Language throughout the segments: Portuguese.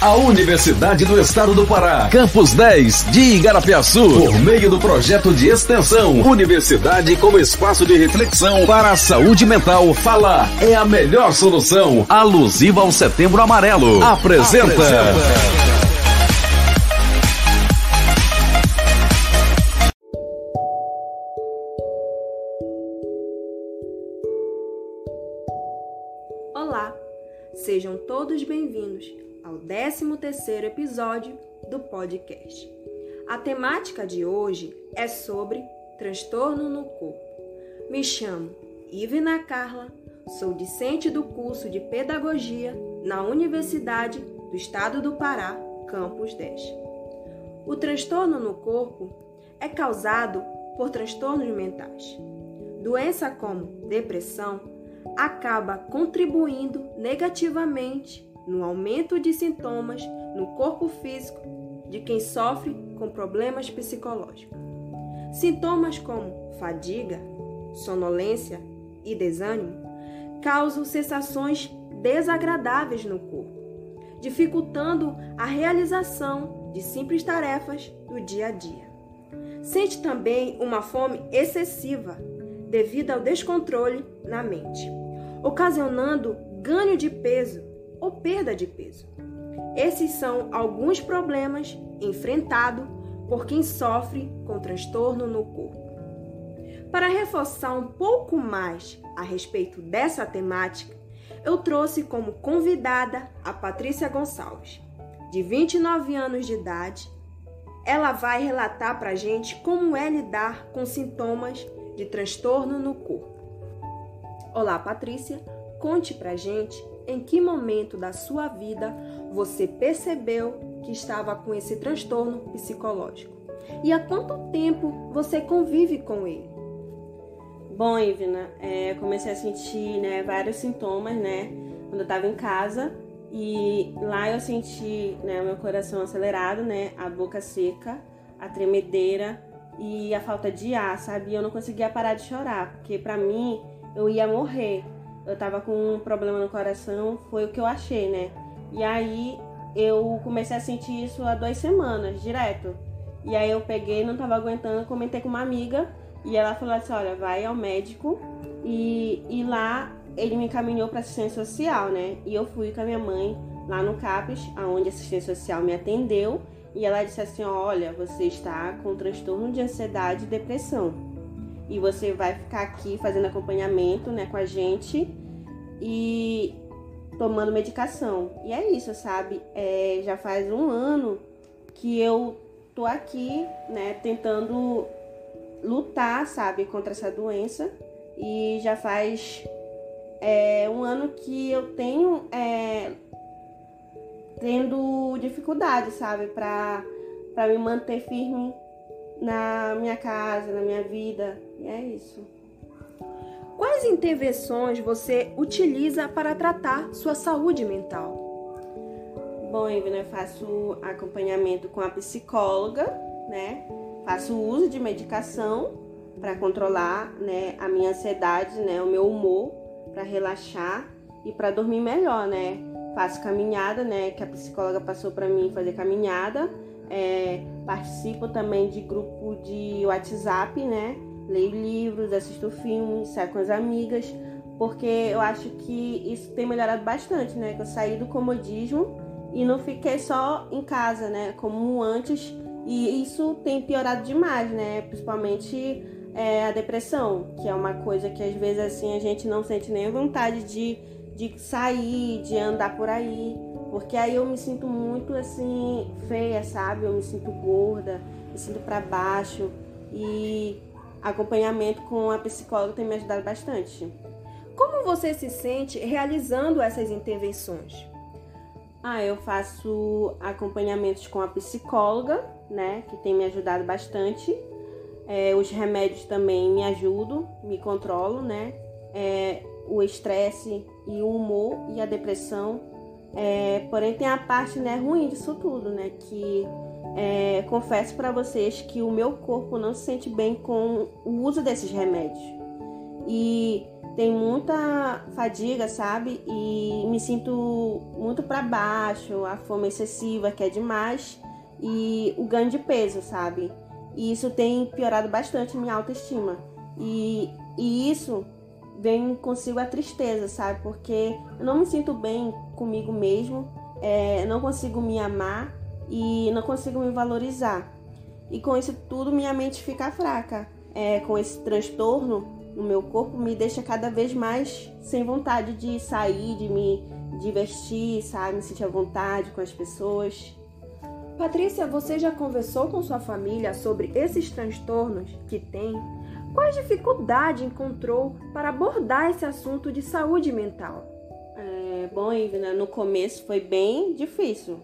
A Universidade do Estado do Pará, Campus 10 de Igarapiaçu, por meio do projeto de extensão Universidade como espaço de reflexão para a saúde mental, falar é a melhor solução. Alusiva ao Setembro Amarelo. Apresenta. Apresenta. Olá, sejam todos bem-vindos ao 13º episódio do podcast. A temática de hoje é sobre transtorno no corpo. Me chamo Ivna Carla, sou discente do curso de Pedagogia na Universidade do Estado do Pará, Campus 10. O transtorno no corpo é causado por transtornos mentais. Doença como depressão acaba contribuindo negativamente no aumento de sintomas no corpo físico de quem sofre com problemas psicológicos. Sintomas como fadiga, sonolência e desânimo causam sensações desagradáveis no corpo, dificultando a realização de simples tarefas do dia a dia. Sente também uma fome excessiva devido ao descontrole na mente, ocasionando ganho de peso ou perda de peso. Esses são alguns problemas enfrentados por quem sofre com transtorno no corpo. Para reforçar um pouco mais a respeito dessa temática, eu trouxe como convidada a Patrícia Gonçalves, de 29 anos de idade. Ela vai relatar para a gente como é lidar com sintomas de transtorno no corpo. Olá, Patrícia, conte para a gente em que momento da sua vida você percebeu que estava com esse transtorno psicológico? E há quanto tempo você convive com ele? Bom, Ivna, é, comecei a sentir né, vários sintomas, né? Quando eu estava em casa e lá eu senti né, meu coração acelerado, né? A boca seca, a tremedeira e a falta de ar, sabe? Eu não conseguia parar de chorar, porque para mim eu ia morrer eu tava com um problema no coração, foi o que eu achei, né? E aí eu comecei a sentir isso há duas semanas, direto. E aí eu peguei, não tava aguentando, comentei com uma amiga e ela falou assim: olha, vai ao médico e, e lá ele me encaminhou para assistência social, né? E eu fui com a minha mãe lá no CAPES, aonde a assistência social me atendeu, e ela disse assim: olha, você está com transtorno de ansiedade e depressão e você vai ficar aqui fazendo acompanhamento né, com a gente e tomando medicação. E é isso, sabe? É, já faz um ano que eu tô aqui, né, tentando lutar, sabe, contra essa doença. E já faz é, um ano que eu tenho é, tendo dificuldade, sabe, para me manter firme na minha casa, na minha vida. E é isso. Quais intervenções você utiliza para tratar sua saúde mental? Bom, Ivna, eu faço acompanhamento com a psicóloga, né? Faço uso de medicação para controlar, né, a minha ansiedade, né, o meu humor, para relaxar e para dormir melhor, né? Faço caminhada, né, que a psicóloga passou para mim fazer caminhada é, participo também de grupo de WhatsApp, né? Leio livros, assisto filmes, saio com as amigas, porque eu acho que isso tem melhorado bastante, né? Que eu saí do comodismo e não fiquei só em casa, né? Como antes, e isso tem piorado demais, né? Principalmente é, a depressão, que é uma coisa que às vezes assim a gente não sente nem vontade de, de sair, de andar por aí. Porque aí eu me sinto muito assim, feia, sabe? Eu me sinto gorda, me sinto para baixo. E acompanhamento com a psicóloga tem me ajudado bastante. Como você se sente realizando essas intervenções? Ah, eu faço acompanhamentos com a psicóloga, né? Que tem me ajudado bastante. É, os remédios também me ajudam, me controlam, né? É, o estresse e o humor e a depressão é, porém tem a parte né, ruim disso tudo, né? Que é, confesso para vocês que o meu corpo não se sente bem com o uso desses remédios. E tem muita fadiga, sabe? E me sinto muito para baixo, a fome excessiva, que é demais, e o ganho de peso, sabe? E isso tem piorado bastante minha autoestima. E, e isso vem consigo a tristeza, sabe? Porque eu não me sinto bem comigo mesmo, é, não consigo me amar e não consigo me valorizar. E com isso tudo minha mente fica fraca. É, com esse transtorno no meu corpo me deixa cada vez mais sem vontade de sair, de me divertir, sabe? Me sentir à vontade com as pessoas. Patrícia, você já conversou com sua família sobre esses transtornos que tem? Quais dificuldades encontrou para abordar esse assunto de saúde mental? É, bom, Ivna, no começo foi bem difícil,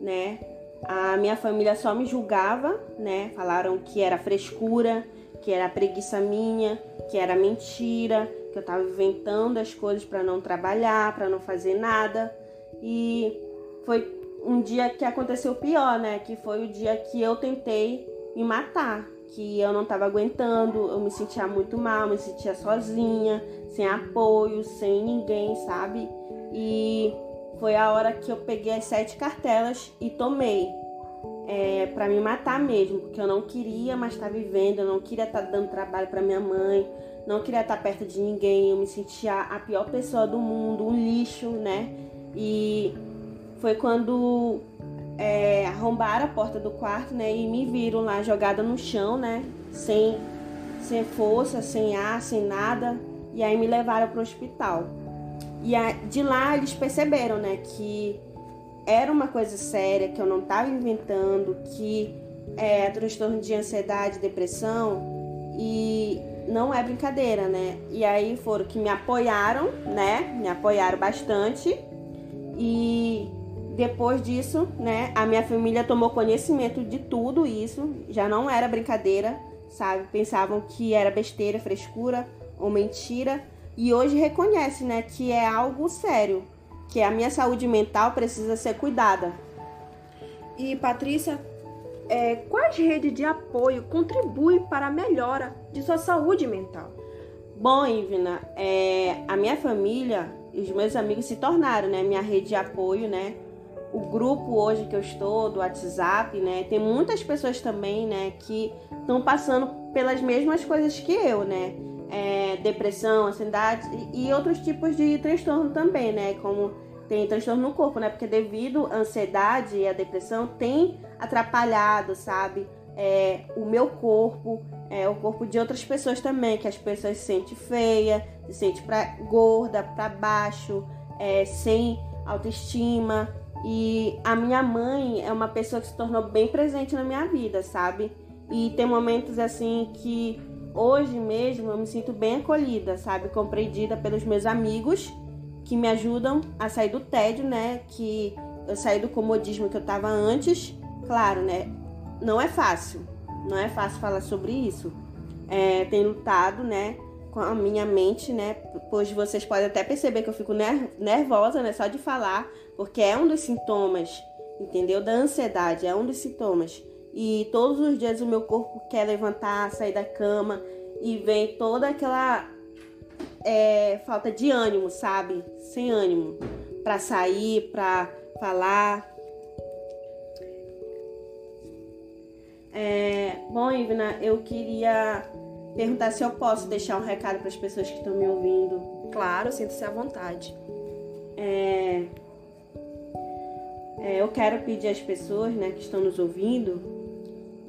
né? A minha família só me julgava, né? Falaram que era frescura, que era preguiça minha, que era mentira, que eu estava inventando as coisas para não trabalhar, para não fazer nada. E foi um dia que aconteceu o pior, né? Que foi o dia que eu tentei me matar, que eu não estava aguentando, eu me sentia muito mal, me sentia sozinha, sem apoio, sem ninguém, sabe? E foi a hora que eu peguei as sete cartelas e tomei. É, para me matar mesmo, porque eu não queria mais estar tá vivendo, eu não queria estar tá dando trabalho para minha mãe, não queria estar tá perto de ninguém, eu me sentia a pior pessoa do mundo, um lixo, né? E foi quando é, arrombaram a porta do quarto, né? E me viram lá jogada no chão, né? Sem, sem força, sem ar, sem nada. E aí me levaram para o hospital. E a, de lá eles perceberam, né? Que era uma coisa séria, que eu não estava inventando, que é transtorno de ansiedade, depressão. E não é brincadeira, né? E aí foram que me apoiaram, né? Me apoiaram bastante. E depois disso, né, a minha família tomou conhecimento de tudo isso, já não era brincadeira, sabe? Pensavam que era besteira, frescura ou mentira, e hoje reconhece, né, que é algo sério, que a minha saúde mental precisa ser cuidada. E Patrícia, é, quais redes de apoio contribuem para a melhora de sua saúde mental? Bom, Ivna, é, a minha família e os meus amigos se tornaram, né, minha rede de apoio, né? o grupo hoje que eu estou do WhatsApp, né? Tem muitas pessoas também, né, que estão passando pelas mesmas coisas que eu, né? É, depressão, ansiedade e outros tipos de transtorno também, né? Como tem transtorno no corpo, né? Porque devido à ansiedade e à depressão tem atrapalhado, sabe? É, o meu corpo, é, o corpo de outras pessoas também, que as pessoas se sentem feia, se sentem pra, gorda, para baixo, é, sem autoestima. E a minha mãe é uma pessoa que se tornou bem presente na minha vida, sabe? E tem momentos assim que hoje mesmo eu me sinto bem acolhida, sabe? Compreendida pelos meus amigos que me ajudam a sair do tédio, né? Que eu saí do comodismo que eu tava antes. Claro, né? Não é fácil. Não é fácil falar sobre isso. É, tenho lutado, né? Com a minha mente, né? Pois vocês podem até perceber que eu fico nervosa, né? Só de falar porque é um dos sintomas, entendeu? Da ansiedade, é um dos sintomas. E todos os dias o meu corpo quer levantar, sair da cama e vem toda aquela é, falta de ânimo, sabe? Sem ânimo para sair, para falar. É, bom, Ivna, eu queria perguntar se eu posso deixar um recado para as pessoas que estão me ouvindo. Claro, sinta-se à vontade. É, é, eu quero pedir às pessoas né, que estão nos ouvindo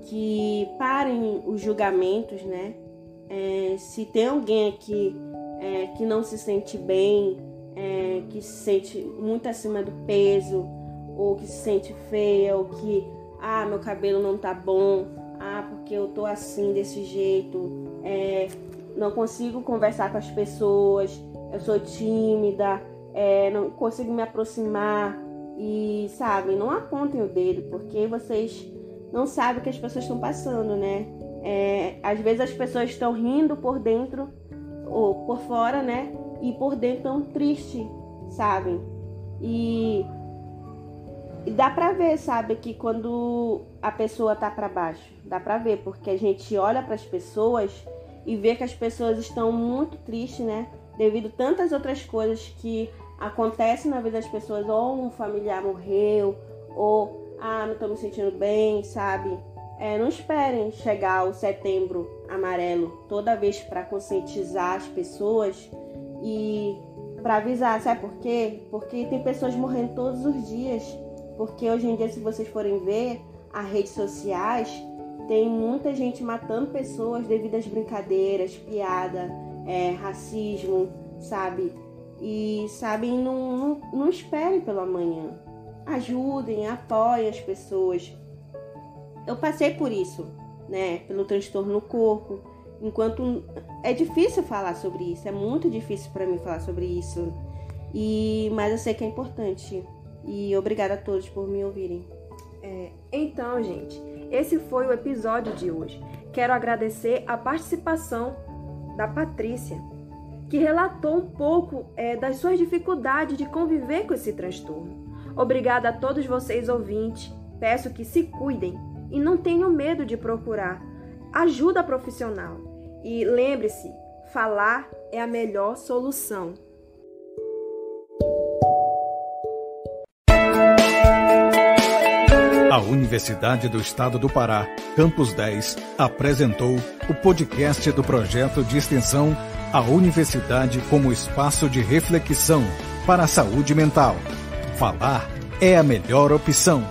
que parem os julgamentos, né? É, se tem alguém aqui é, que não se sente bem, é, que se sente muito acima do peso, ou que se sente feia, ou que, ah, meu cabelo não tá bom, ah, porque eu tô assim, desse jeito, é, não consigo conversar com as pessoas, eu sou tímida, é, não consigo me aproximar, e, sabe, não apontem o dedo, porque vocês não sabem o que as pessoas estão passando, né? É, às vezes as pessoas estão rindo por dentro ou por fora, né? E por dentro estão tristes, sabe? E, e dá pra ver, sabe, que quando a pessoa tá para baixo, dá pra ver, porque a gente olha para as pessoas e vê que as pessoas estão muito tristes, né? devido tantas outras coisas que acontecem na vida das pessoas, ou um familiar morreu, ou ah, não estou me sentindo bem, sabe? É, não esperem chegar o setembro amarelo toda vez para conscientizar as pessoas e para avisar, sabe por quê? Porque tem pessoas morrendo todos os dias. Porque hoje em dia, se vocês forem ver as redes sociais, tem muita gente matando pessoas devido às brincadeiras, piada, é, racismo, sabe? E, sabe, não, não, não esperem pelo amanhã. Ajudem, apoiem as pessoas. Eu passei por isso, né? Pelo transtorno no corpo. Enquanto é difícil falar sobre isso, é muito difícil para mim falar sobre isso. E mas eu sei que é importante. E obrigada a todos por me ouvirem. É, então, gente, esse foi o episódio de hoje. Quero agradecer a participação da Patrícia, que relatou um pouco é, das suas dificuldades de conviver com esse transtorno. Obrigada a todos vocês ouvintes. Peço que se cuidem e não tenham medo de procurar ajuda profissional. E lembre-se, falar é a melhor solução. A Universidade do Estado do Pará, Campus 10, apresentou o podcast do projeto de extensão A Universidade como Espaço de Reflexão para a Saúde Mental. Falar é a melhor opção.